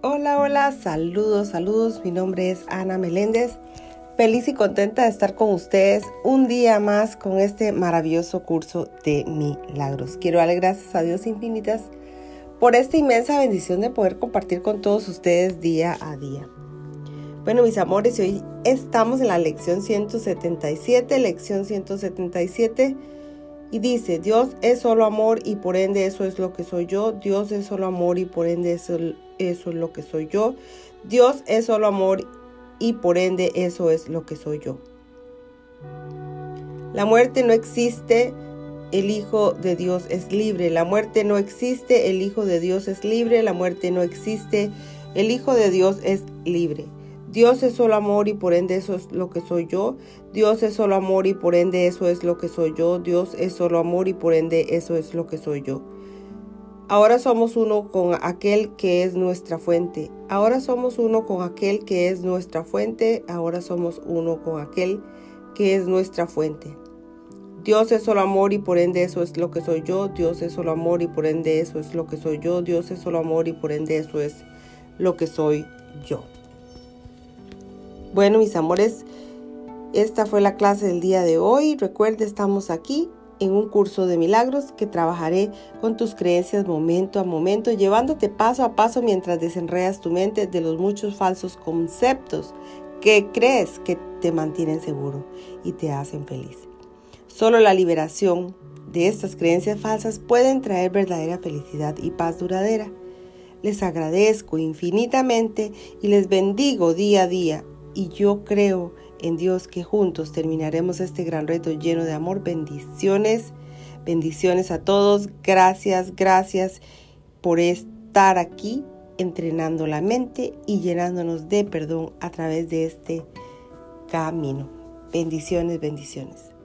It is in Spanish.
Hola, hola, saludos, saludos. Mi nombre es Ana Meléndez. Feliz y contenta de estar con ustedes un día más con este maravilloso curso de milagros. Quiero darle gracias a Dios infinitas por esta inmensa bendición de poder compartir con todos ustedes día a día. Bueno, mis amores, hoy estamos en la lección 177, lección 177 y dice, Dios es solo amor y por ende eso es lo que soy yo. Dios es solo amor y por ende eso, eso es lo que soy yo. Dios es solo amor y por ende eso es lo que soy yo. La muerte no existe, el Hijo de Dios es libre. La muerte no existe, el Hijo de Dios es libre. La muerte no existe, el Hijo de Dios es libre. Dios es solo amor y por ende eso es lo que soy yo. Dios es solo amor y por ende eso es lo que soy yo. Dios es solo amor y por ende eso es lo que soy yo. Ahora somos uno con aquel que es nuestra fuente. Ahora somos uno con aquel que es nuestra fuente. Ahora somos uno con aquel que es nuestra fuente. Dios es solo amor y por ende eso es lo que soy yo. Dios es solo amor y por ende eso es lo que soy yo. Dios es solo amor y por ende eso es lo que soy yo. Bueno, mis amores, esta fue la clase del día de hoy. Recuerde, estamos aquí en un curso de milagros que trabajaré con tus creencias momento a momento, llevándote paso a paso mientras desenredas tu mente de los muchos falsos conceptos que crees que te mantienen seguro y te hacen feliz. Solo la liberación de estas creencias falsas pueden traer verdadera felicidad y paz duradera. Les agradezco infinitamente y les bendigo día a día y yo creo en Dios que juntos terminaremos este gran reto lleno de amor. Bendiciones, bendiciones a todos. Gracias, gracias por estar aquí entrenando la mente y llenándonos de perdón a través de este camino. Bendiciones, bendiciones.